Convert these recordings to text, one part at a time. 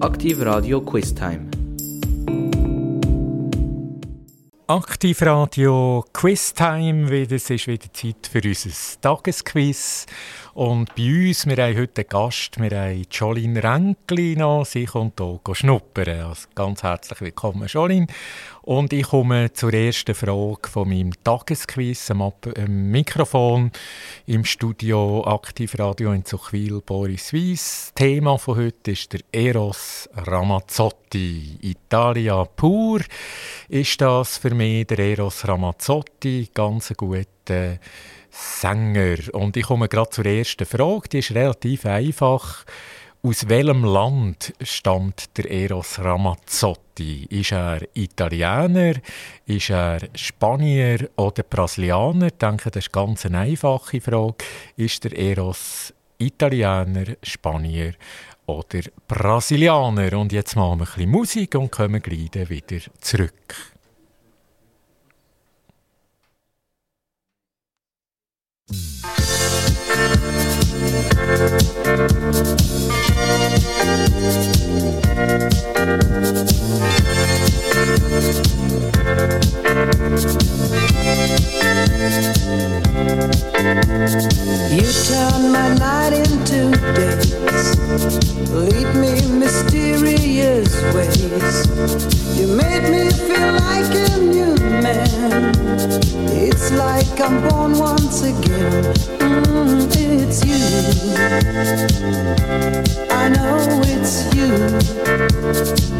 Aktiv Radio Quiz Time. Aktiv Radio Quiz Time. Es ist wieder Zeit für unser Tagesquiz. Und bei uns, wir haben heute einen Gast, wir haben Jolin Renkli noch. Sie kommt hier schnuppern. Also ganz herzlich willkommen, Jolin. Und ich komme zur ersten Frage von meinem Tagesquiz am Mikrofon im Studio Aktivradio in Zuchwil, Boris Weiss. Thema von heute ist der Eros Ramazzotti. Italia pur ist das für mich, der Eros Ramazzotti. Ganz ein guter Sänger. Und ich komme gerade zur ersten Frage, die ist relativ einfach. Aus welchem Land stammt der Eros Ramazzotti? Ist er Italiener? Ist er Spanier oder Brasilianer? Ich denke, das ist ganz eine einfache Frage. Ist der Eros Italiener, Spanier oder Brasilianer? Und jetzt machen wir ein bisschen Musik und kommen gleich wieder zurück. You I know it's you.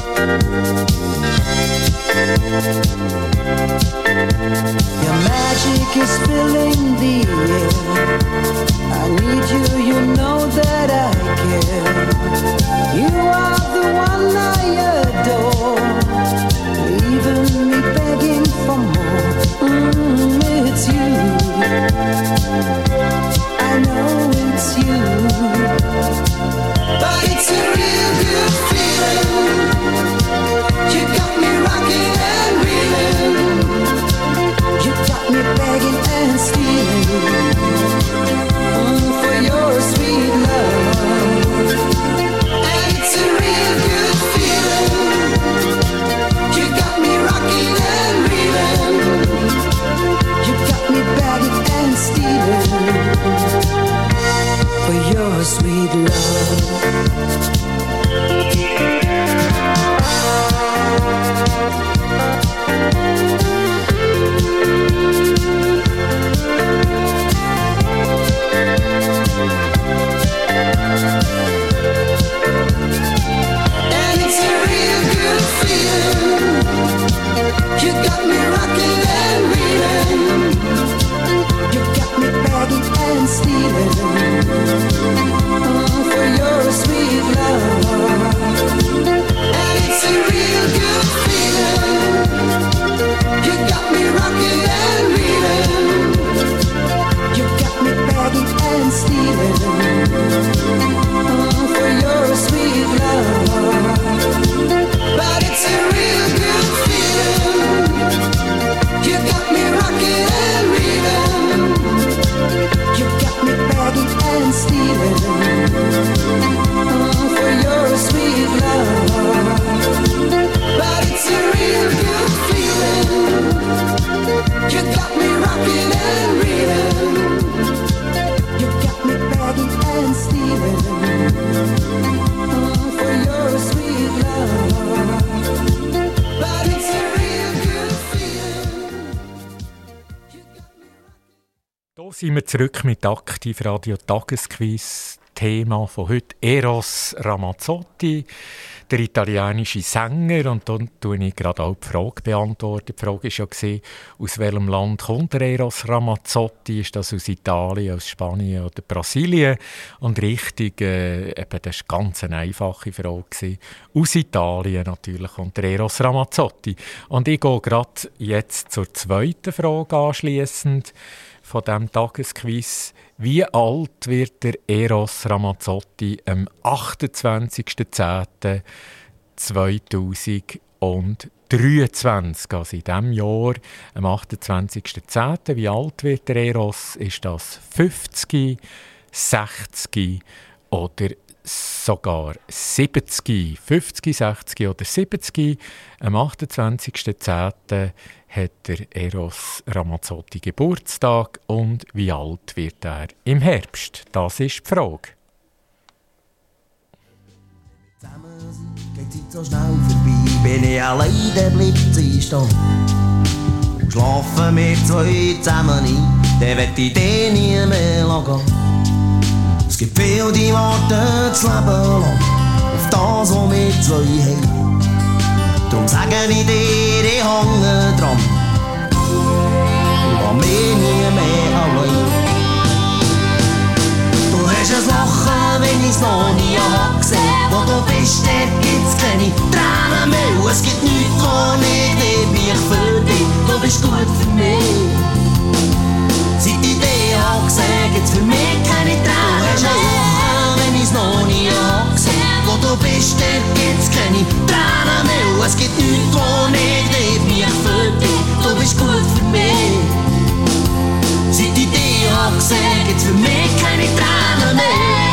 Your magic is filling the air. I need you zurück mit Aktiv Radio Tagesquiz. Thema von heute Eros Ramazzotti, der italienische Sänger. Und dann tue ich gerade auch die Frage beantworten. Die Frage war ja, aus welchem Land kommt der Eros Ramazzotti? Ist das aus Italien, aus Spanien oder Brasilien? Und richtig, äh, eben, das war ganz eine einfache Frage. Aus Italien natürlich kommt der Eros Ramazzotti. Und ich gehe gerade jetzt zur zweiten Frage anschließend von diesem Tagesquiz. Wie alt wird der Eros Ramazzotti am 28.10.2023? Also in diesem Jahr, am 28.10. Wie alt wird der Eros? Ist das 50, 60 oder sogar 70? 50, 60 oder 70? Am 28.10 hat der Eros Ramazzotti Geburtstag und wie alt wird er im Herbst? Das ist die Frage. Zusammen geht Zeit so schnell vorbei, bin ich allein, dann bleibt sie stehen. Schlafen wir zwei zusammen ein, dann wird die Idee nie mehr gehen. Gibt viele, die warten das Leben lang auf das, was wir zwei haben. Drum sage ich dir, ich hänge dran. Und mich nie mehr allein. Du hast ein Lachen, wenn ich's noch nie hab gesehen. Wo du bist, dort gibt's keine Tränen mehr. Es gibt nichts, wo ich nicht mich für dich. Du bist gut für mich. Seit ich dich hab gesehen, gibt's für mich keine Tränen Lachen, wenn ich's noch nie hab. Wo du bist, gibt's keine Tränen mehr. Es gibt nichts, wo ich nicht mich für dich. Du bist gut für mich. Seit ich dich hab gesehen, gibt's für mich keine Tränen mehr.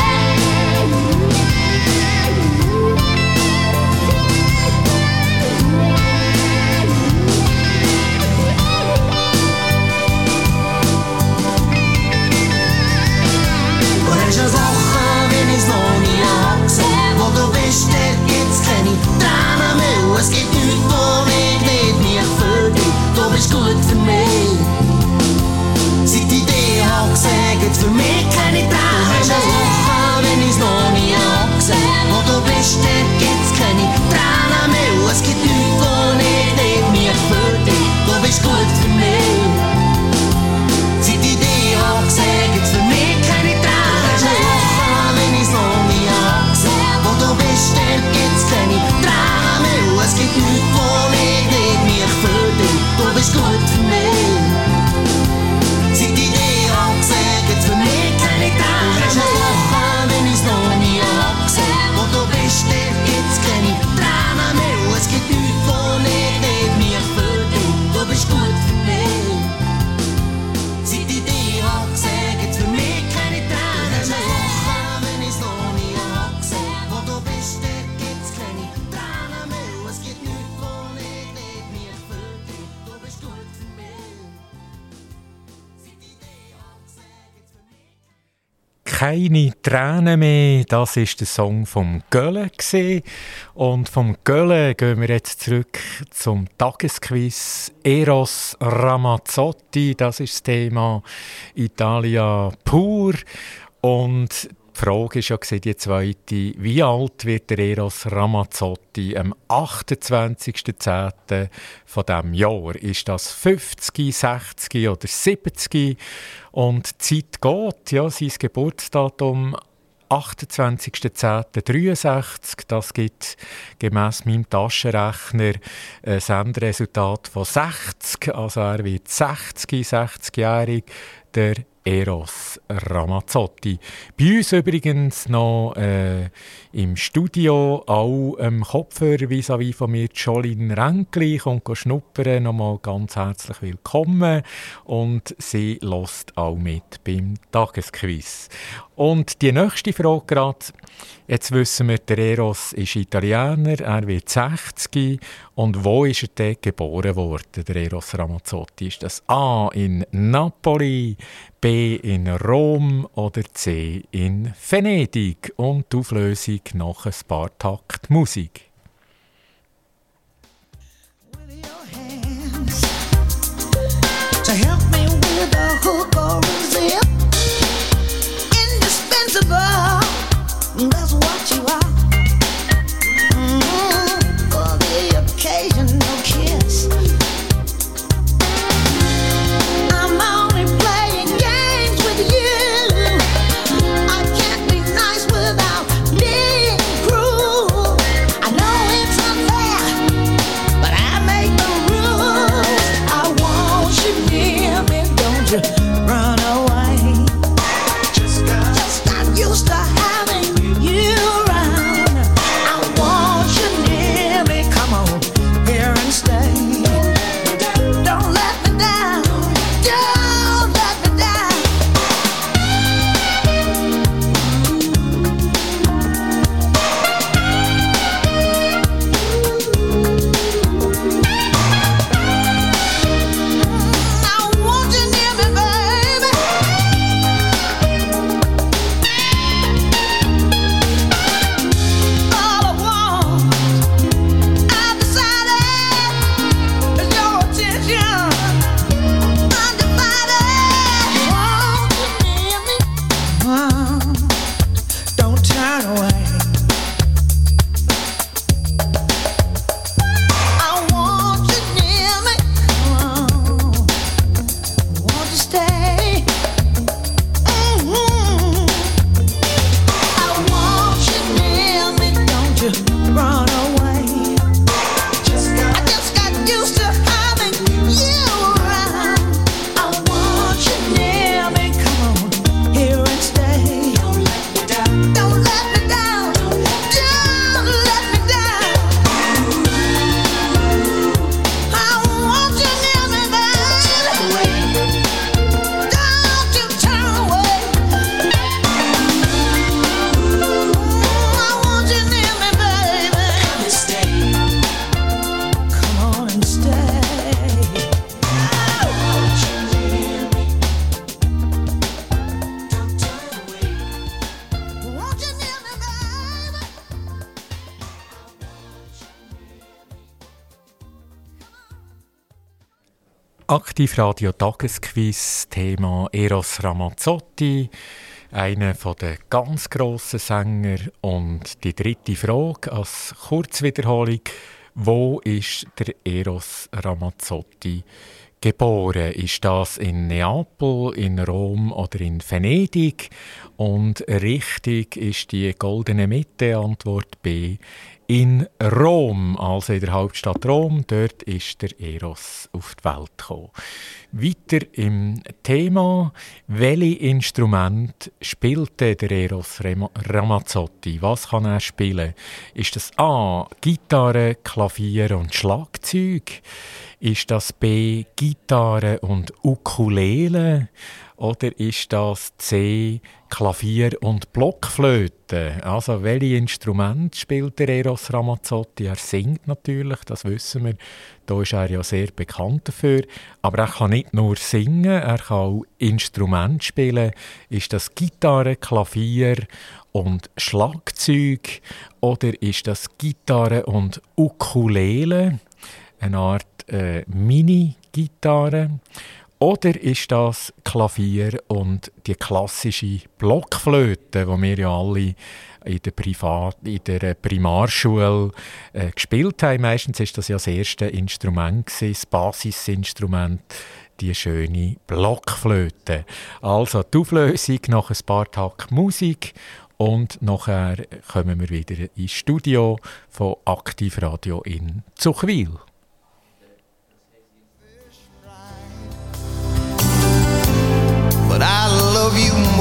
Keine Tränen mehr, das ist der Song vom Gölle und vom Gölle gehen wir jetzt zurück zum Tagesquiz. Eros Ramazzotti, das ist das Thema. Italia pur. Und die Frage ist ja die zweite, wie alt wird der Eros Ramazzotti am 28.10. von diesem Jahr? Ist das 50, 60 oder 70? Und die Zeit geht, ja, sein Geburtsdatum 28.10.63, das gibt gemäss meinem Taschenrechner ein Endresultat von 60, also er wird 60, 60-jährig, der Eros Ramazzotti. Bei uns übrigens noch äh, im Studio, auch am Kopfhörer vis-à-vis von mir, Jolene Renkli, kommt schnuppern, nochmal ganz herzlich willkommen und sie lässt auch mit beim Tagesquiz. Und die nächste Frage gerade, jetzt wissen wir, der Eros ist Italiener, er wird 60 und wo ist er denn geboren worden, der Eros Ramazzotti? Ist das A in Napoli, B in Rom oder C in Venedig? Und die Auflösung nach ein paar Takt Musik. Aktivradio Tagesquiz, Thema Eros Ramazzotti, einer der ganz grossen Sänger. Und die dritte Frage als Kurzwiederholung: Wo ist der Eros Ramazzotti geboren? Ist das in Neapel, in Rom oder in Venedig? Und richtig ist die goldene Mitte, Antwort B, in Rom, also in der Hauptstadt Rom. Dort ist der Eros auf die Welt gekommen. Weiter im Thema, welche Instrument spielte der Eros Ramazzotti? Was kann er spielen? Ist das A. Gitarre, Klavier und Schlagzeug? Ist das B. Gitarre und Ukulele? Oder ist das C, Klavier und Blockflöte? Also, welche Instrumente spielt der Eros Ramazzotti? Er singt natürlich, das wissen wir. Da ist er ja sehr bekannt dafür. Aber er kann nicht nur singen, er kann auch Instrumente spielen. Ist das Gitarre, Klavier und Schlagzeug? Oder ist das Gitarre und Ukulele? Eine Art äh, Mini-Gitarre? Oder ist das Klavier und die klassische Blockflöte, die wir ja alle in der, Privat in der Primarschule äh, gespielt haben? Meistens ist das ja das erste Instrument, gewesen, das Basisinstrument, die schöne Blockflöte. Also die Auflösung nach ein paar Tagen Musik und nachher kommen wir wieder ins Studio von Aktivradio in Zuchwil. But I love you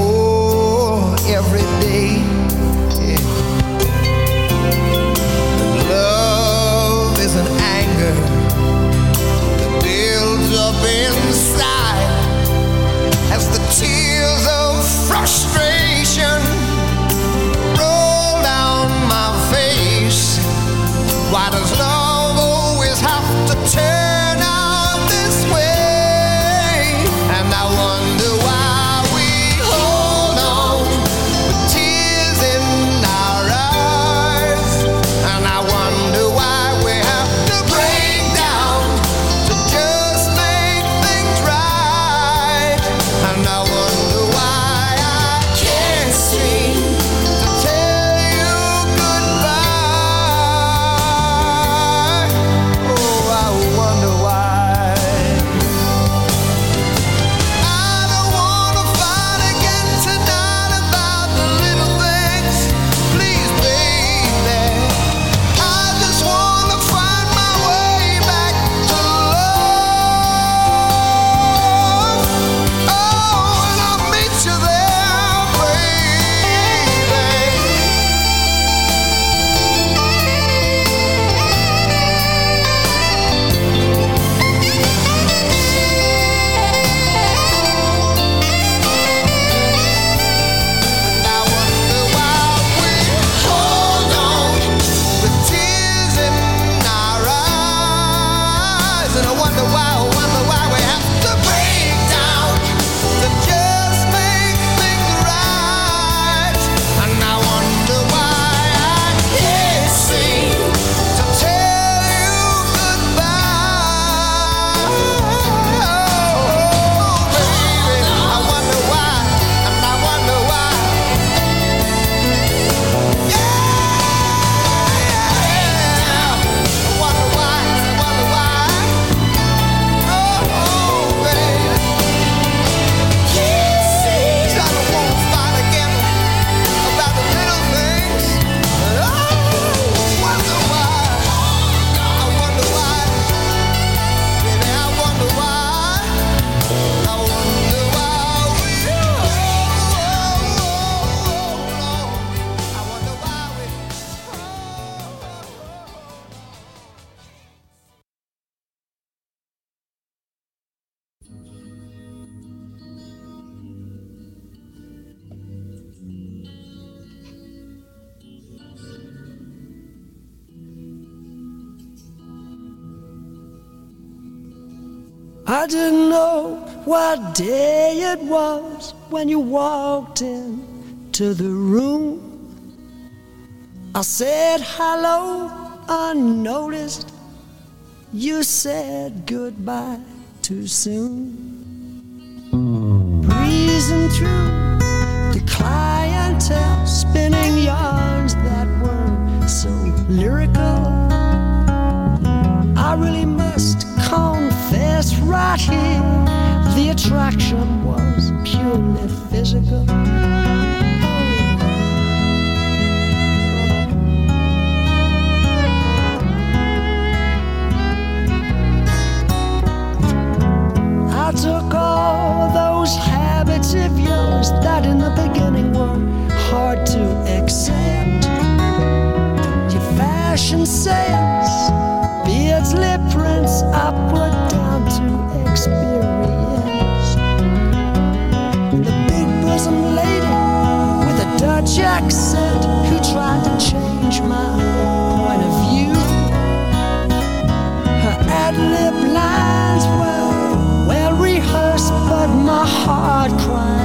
didn't know what day it was when you walked into the room. I said hello unnoticed. You said goodbye too soon. Breezing through the clientele, spinning yarns that were so lyrical. I really must confess right here the attraction was purely physical. I took all those habits of yours that in the beginning were hard to accept. Your fashion sense, The big lady with a Dutch accent who tried to change my point of view. Her ad lib lines were well rehearsed, but my heart cried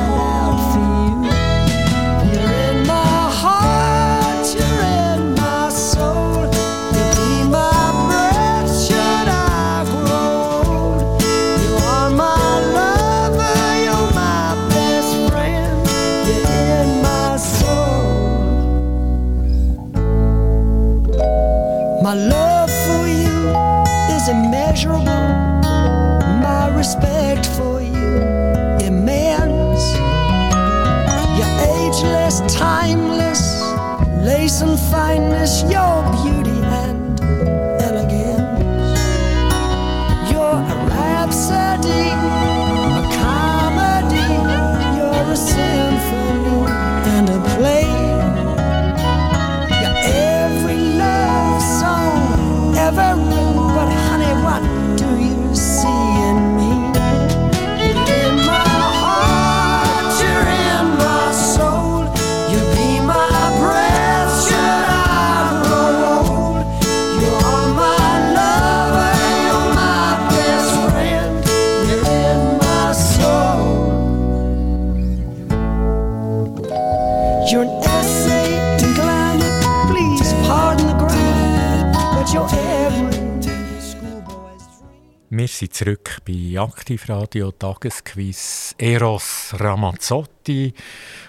Aktivradio Tagesquiz Eros Ramazzotti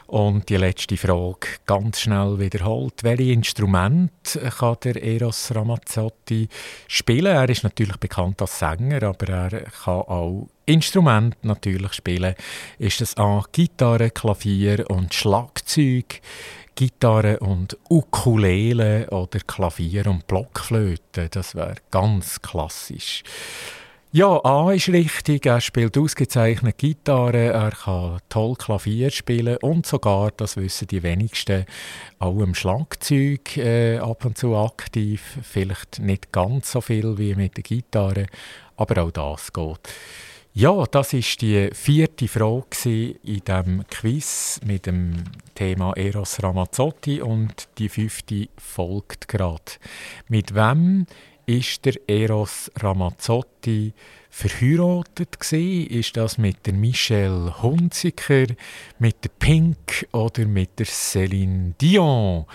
und die letzte Frage ganz schnell wiederholt. Welche Instrument kann der Eros Ramazzotti spielen? Er ist natürlich bekannt als Sänger, aber er kann auch Instrument natürlich spielen. Ist das A Gitarre, Klavier und Schlagzeug? Gitarre und Ukulele oder Klavier und Blockflöte, das wäre ganz klassisch. Ja, A ist richtig, er spielt ausgezeichnet Gitarre, er kann toll Klavier spielen und sogar, das wissen die wenigsten, auch im Schlagzeug äh, ab und zu aktiv. Vielleicht nicht ganz so viel wie mit der Gitarre, aber auch das geht. Ja, das ist die vierte Frage in diesem Quiz mit dem Thema Eros Ramazzotti und die fünfte folgt gerade. Mit wem ist der Eros Ramazzotti verheiratet gewesen? Ist das mit der Michelle Hunziker, mit der Pink oder mit der Céline Dion?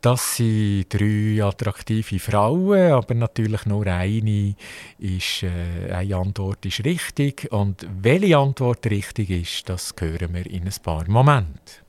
Das sind drei attraktive Frauen, aber natürlich nur eine, ist, äh, eine Antwort ist richtig. Und welche Antwort richtig ist, das hören wir in ein paar Momenten.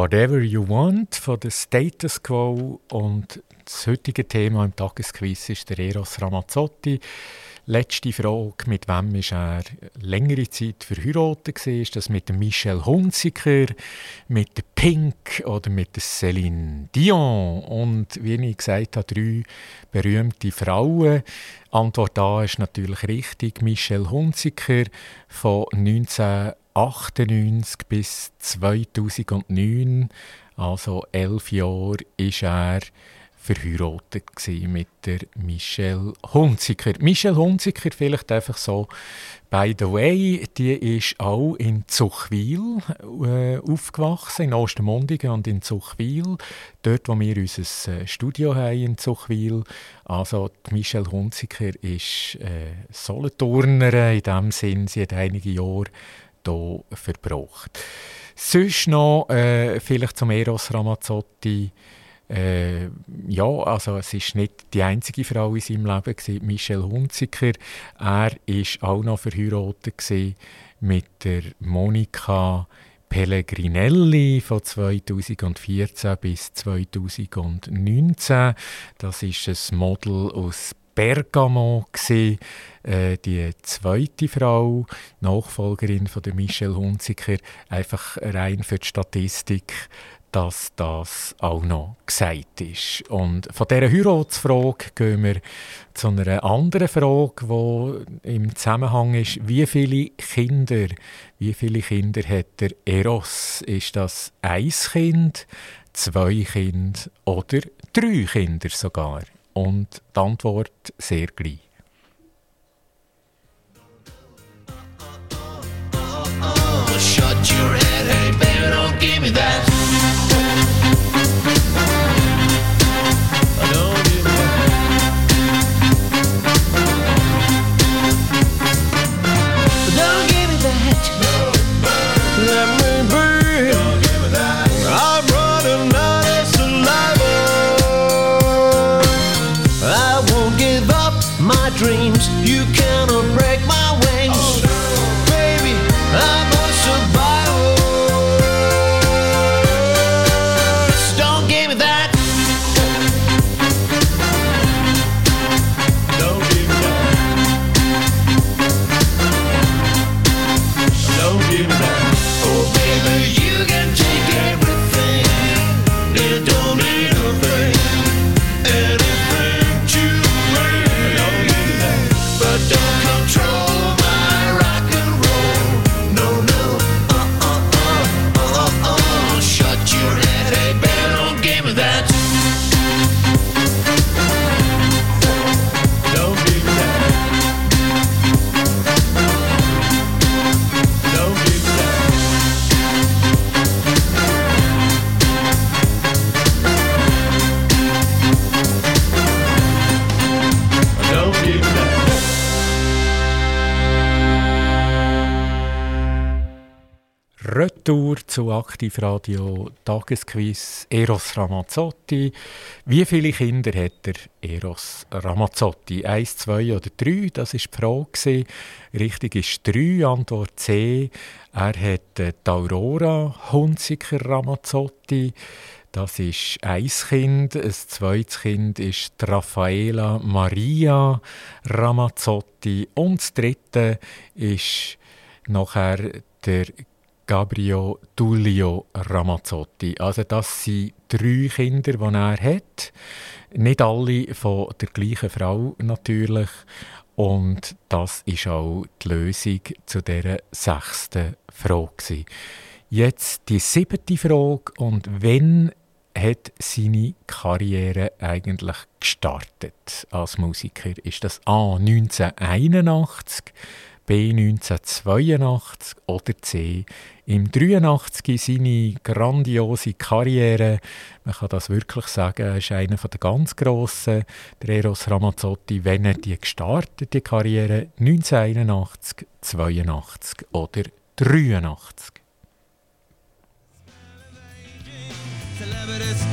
Whatever You Want von der Status Quo und das heutige Thema im Tagesquiz ist der Eros Ramazzotti. Letzte Frage, mit wem ist er längere Zeit verheiratet? Ist das mit dem Michel Hunziker, mit Pink oder mit Céline Dion? Und wie ich gesagt habe, drei berühmte Frauen. Antwort A ist natürlich richtig. Michel Hunziker von 1998 bis 2009, also elf Jahre, ist er verheiratet mit der Michelle Hunziker. Michelle Hunziker, vielleicht einfach so, by the way, die ist auch in Zuchwil äh, aufgewachsen, in Ostermundigen und in Zuchwil, dort, wo wir unser äh, Studio haben in Zuchwil. Also die Michelle Hunziker ist äh, Solothurnerin, in dem Sinn, sie hat einige Jahre hier verbracht. Sonst noch äh, vielleicht zum Eros Ramazzotti, äh, ja, also es ist nicht die einzige Frau in seinem Leben gewesen, Michel Hunziker. Er ist auch noch verheiratet mit der Monika Pellegrinelli von 2014 bis 2019. Das ist ein Model aus Bergamo gewesen, äh, die zweite Frau, Nachfolgerin von der Michelle Hunziker, einfach rein für die Statistik dass das auch noch gesagt ist. Und von dieser Heiratsfrage gehen wir zu einer anderen Frage, die im Zusammenhang ist, wie viele Kinder, wie viele Kinder hat der Eros? Ist das ein Kind, zwei Kinder oder drei Kinder sogar? Und die Antwort sehr gleich. Retour zu Aktivradio Tagesquiz Eros Ramazzotti. Wie viele Kinder hat der Eros Ramazzotti? Eins, zwei oder drei? Das ist die Frage. Richtig ist drei. Antwort C. Er hat äh, die Aurora Hunziker Ramazzotti. Das ist ein Kind. Ein zweites Kind ist Raffaela Maria Ramazzotti. Und das dritte ist nachher der Gabriel Tullio Ramazzotti. Also das sind drei Kinder, die er hat. Nicht alle von der gleichen Frau natürlich. Und das ist auch die Lösung zu dieser sechsten Frage. Jetzt die siebte Frage. Und wenn hat seine Karriere eigentlich gestartet als Musiker? Ist das A 1981, B 1982 oder C im 83 seine grandiose Karriere? Man kann das wirklich sagen, ist einer der ganz Grossen, der Eros Ramazzotti, wenn er die gestartete Karriere 1981, 82 oder 83. Celebrity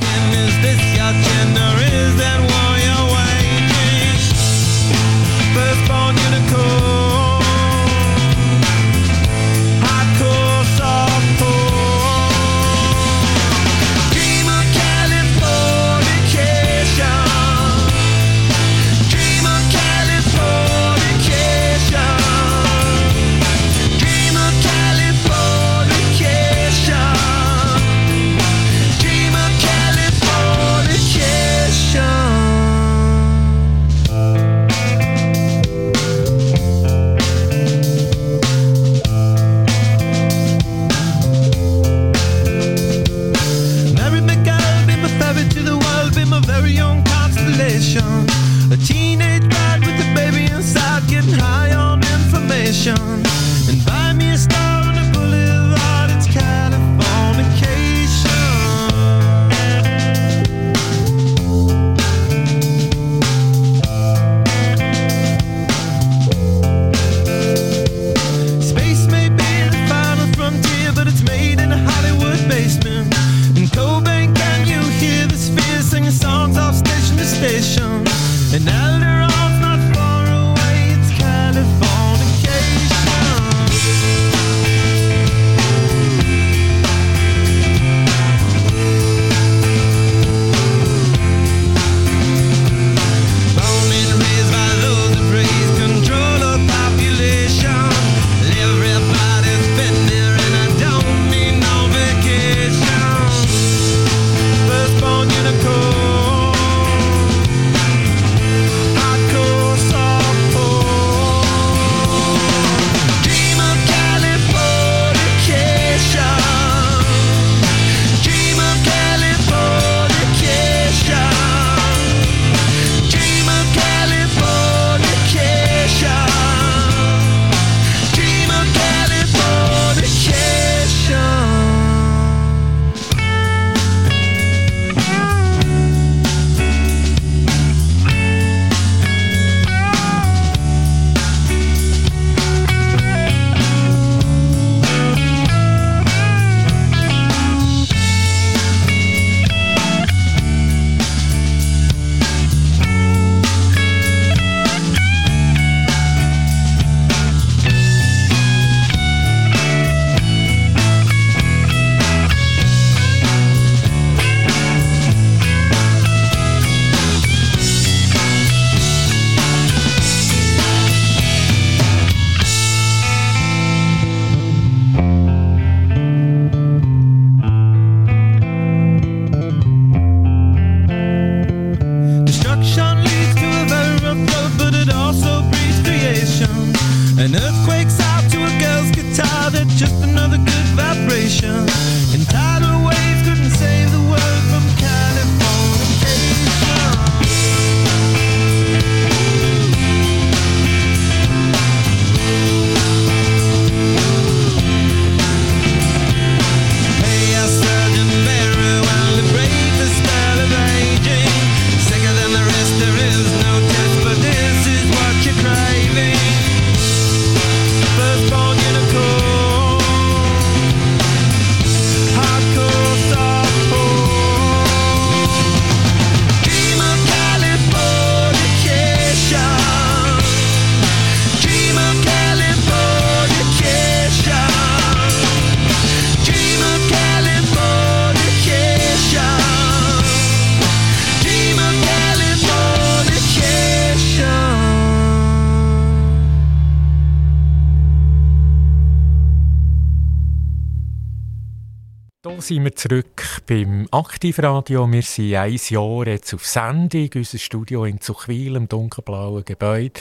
Aktivradio. Wir sind ein Jahr jetzt auf Sendung. Unser Studio in Zuchwil, im dunkelblauen Gebäude.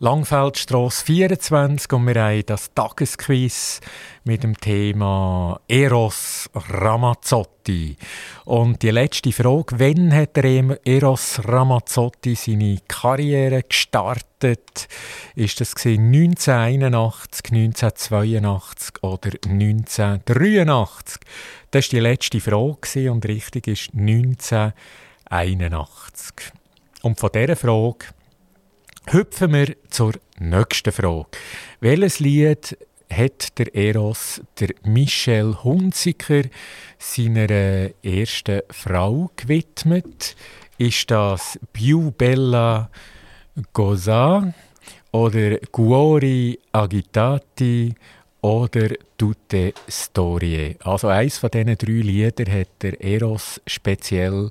Langfeldstrasse 24. Und wir haben das Tagesquiz mit dem Thema Eros Ramazzotti. Und die letzte Frage, wann hat der Eros Ramazzotti seine Karriere gestartet? Ist das gewesen 1981, 1982 oder 1983? Das war die letzte Frage und richtig ist 1981. Und von dieser Frage hüpfen wir zur nächsten Frage. Welches Lied hat der Eros, der Michel Hunziker, seiner äh, ersten Frau gewidmet? Ist das Più Bella oder Guori Agitati oder Tutte Storie? Also eins von diesen drei Liedern hat der Eros speziell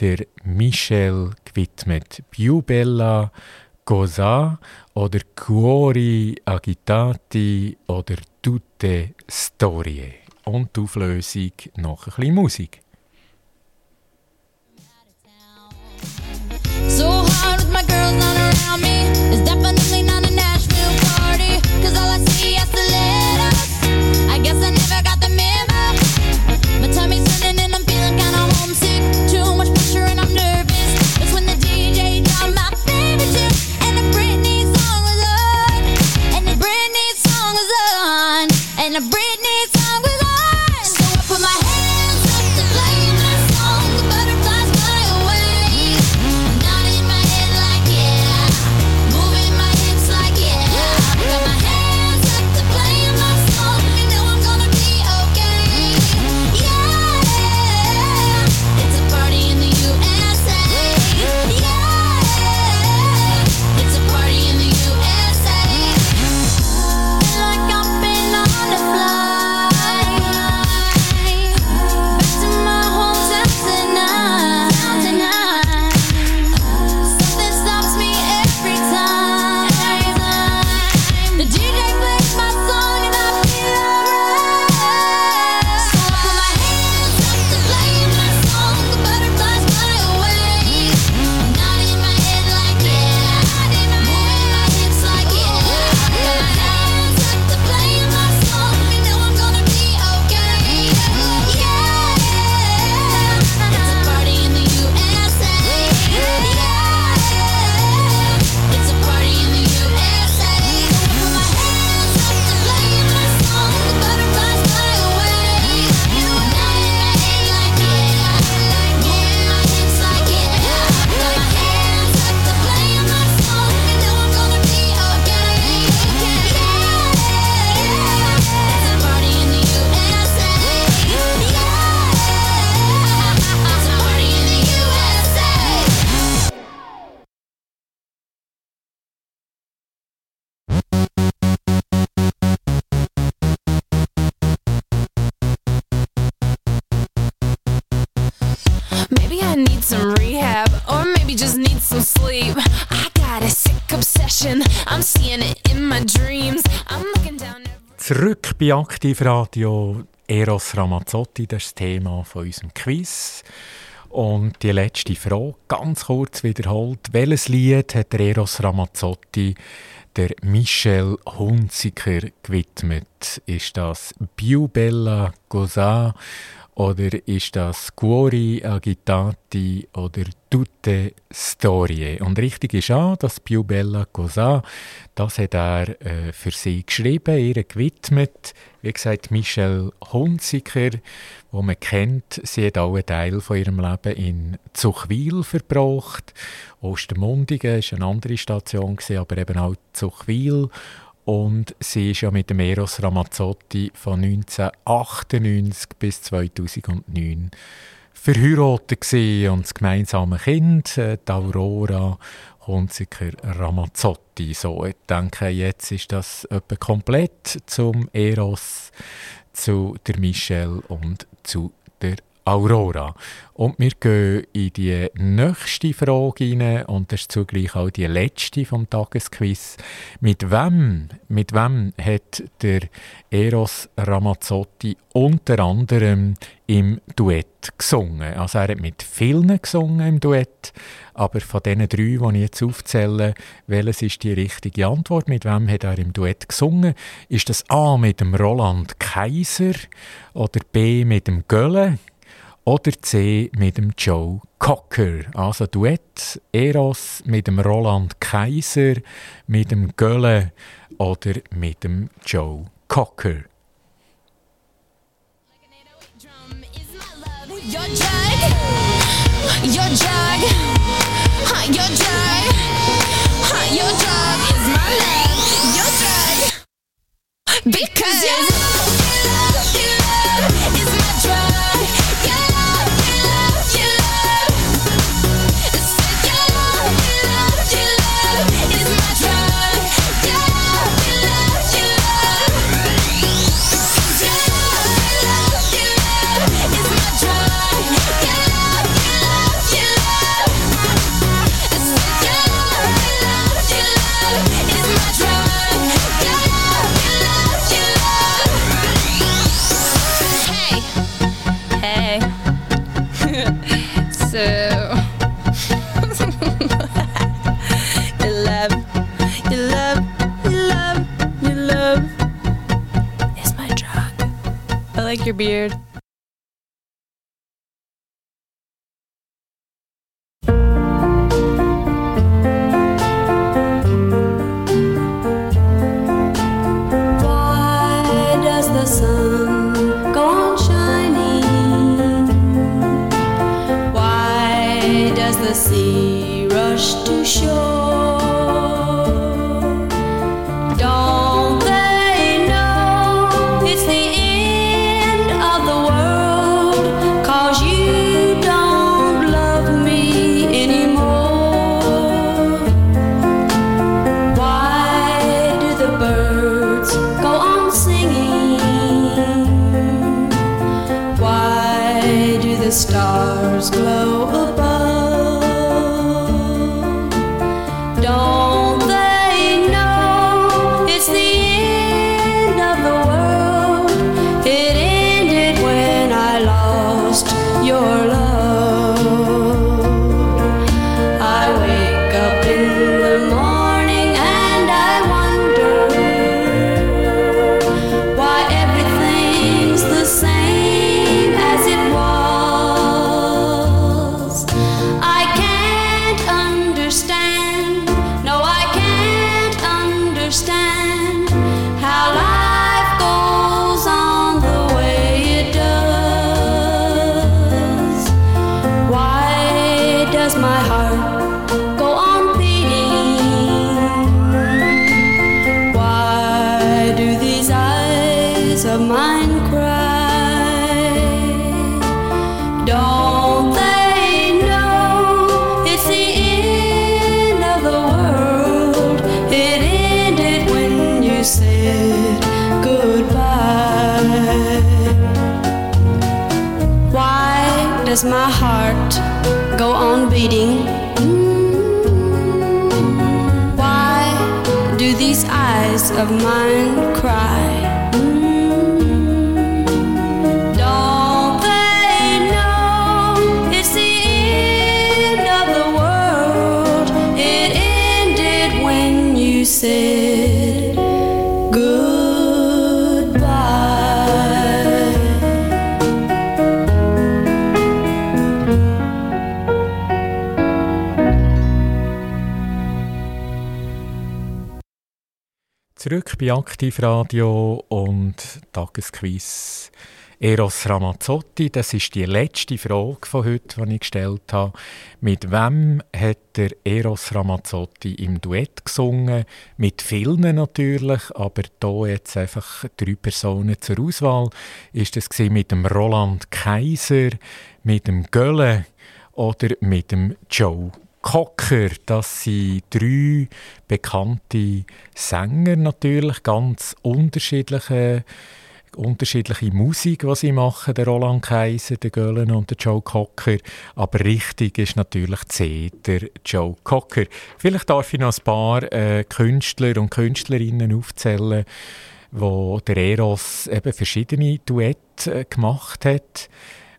der Michel gewidmet. Più Bella Goza oder Cuori Agitati oder Tutte Storie. Und die Auflösung noch ein bisschen Musik. So hard with my girls not around me. It's definitely just need some sleep. I got a sick obsession, I'm seeing it in my dreams. I'm looking down Zurück bei Aktivradio. Eros Ramazzotti, das ist das Thema von unserem Quiz. Und die letzte Frage, ganz kurz wiederholt. Welches Lied hat Eros Ramazzotti der Michel Hunziker gewidmet? Ist das Più bella oder ist das Cuori agitati oder Tutte Storie? Und richtig ist auch, das Più bella cosa, das hat er äh, für sie geschrieben, ihr gewidmet. Wie gesagt, Michel Hunziker, wo man kennt, sie hat auch einen Teil von ihrem Leben in Zuchwil verbracht. Ostermundigen war eine andere Station, aber eben auch Zuchwil. Und sie ist ja mit dem Eros Ramazzotti von 1998 bis 2009 verheiratet und das gemeinsame Kind, äh, die Aurora Hunziker Ramazzotti. So, ich denke, jetzt ist das etwa komplett zum Eros, zu der Michelle und zu der Aurora. Und wir gehen in die nächste Frage rein und das ist zugleich auch die letzte vom Tagesquiz. Mit wem, mit wem hat der Eros Ramazzotti unter anderem im Duett gesungen? Also er hat mit vielen gesungen im Duett, aber von diesen drei, die ich jetzt aufzähle, welches ist die richtige Antwort? Mit wem hat er im Duett gesungen? Ist das A mit dem Roland Kaiser oder B mit dem Gölle? Oder C mit dem Joe Cocker. Also Duett Eros mit dem Roland Kaiser, mit dem Gölle oder mit dem Joe Cocker. because your your beard. Zurück bei Aktivradio und Tagesquiz. Eros Ramazzotti, das ist die letzte Frage von heute, die ich gestellt habe. Mit wem hat der Eros Ramazzotti im Duett gesungen? Mit vielen natürlich, aber da jetzt einfach drei Personen zur Auswahl. Ist es mit dem Roland Kaiser, mit dem Gölle oder mit dem Joe Cocker, das sind drei bekannte Sänger natürlich, ganz unterschiedliche, unterschiedliche Musik, was sie machen, der Roland Kaiser, der Göhlen und der Joe Cocker. Aber richtig ist natürlich C, der Joe Cocker. Vielleicht darf ich noch ein paar äh, Künstler und Künstlerinnen aufzählen, wo der Eros eben verschiedene Duette äh, gemacht hat.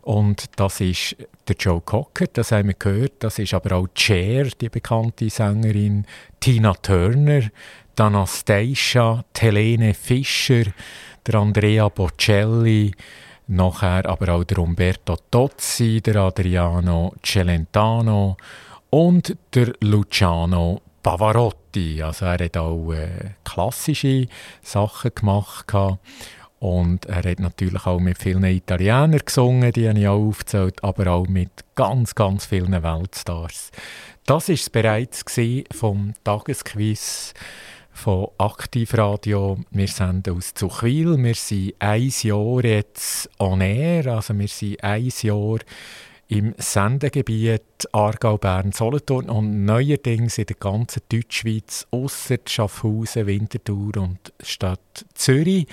Und das ist der Joe Cocker, das haben wir gehört. Das ist aber auch Cher, die bekannte Sängerin, Tina Turner, die Anastasia, die Helene Fischer, der Andrea Bocelli, nachher aber auch der Umberto Tozzi, der Adriano Celentano und der Luciano Pavarotti. Also er hat auch äh, klassische Sachen gemacht. Und er hat natürlich auch mit vielen Italienern gesungen, die habe ich auch aufgezählt, aber auch mit ganz, ganz vielen Weltstars. Das war es bereits vom Tagesquiz von Aktivradio. Wir senden aus Zuchwil. Wir sind ein Jahr jetzt on air, also wir sind ein Jahr im Sendegebiet Aargau, Bern, Solothurn und neuerdings in der ganzen Deutschschweiz, ausser Schaffhausen, Winterthur und Stadt Zürich.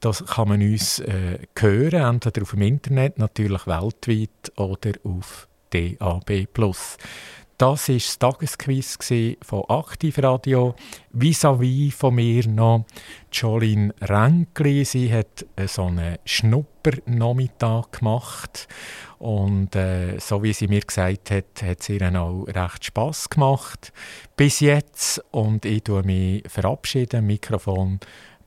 Das kann man uns äh, hören, entweder auf dem Internet, natürlich weltweit oder auf DAB+. Das war das Tagesquiz von Aktivradio. Vis-à-vis von mir noch Jolene Renkli. Sie hat äh, so einen Schnuppernachmittag gemacht. Und äh, so wie sie mir gesagt hat, hat es ihr auch recht Spass gemacht. Bis jetzt. Und ich verabschiede mich verabschieden. Mikrofon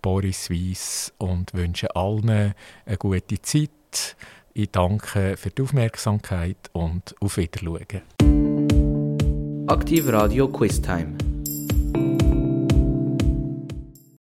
Boris Weiss und wünsche allen eine gute Zeit. Ich danke für die Aufmerksamkeit und auf Wiedersehen. Aktiv Radio Quiz Time.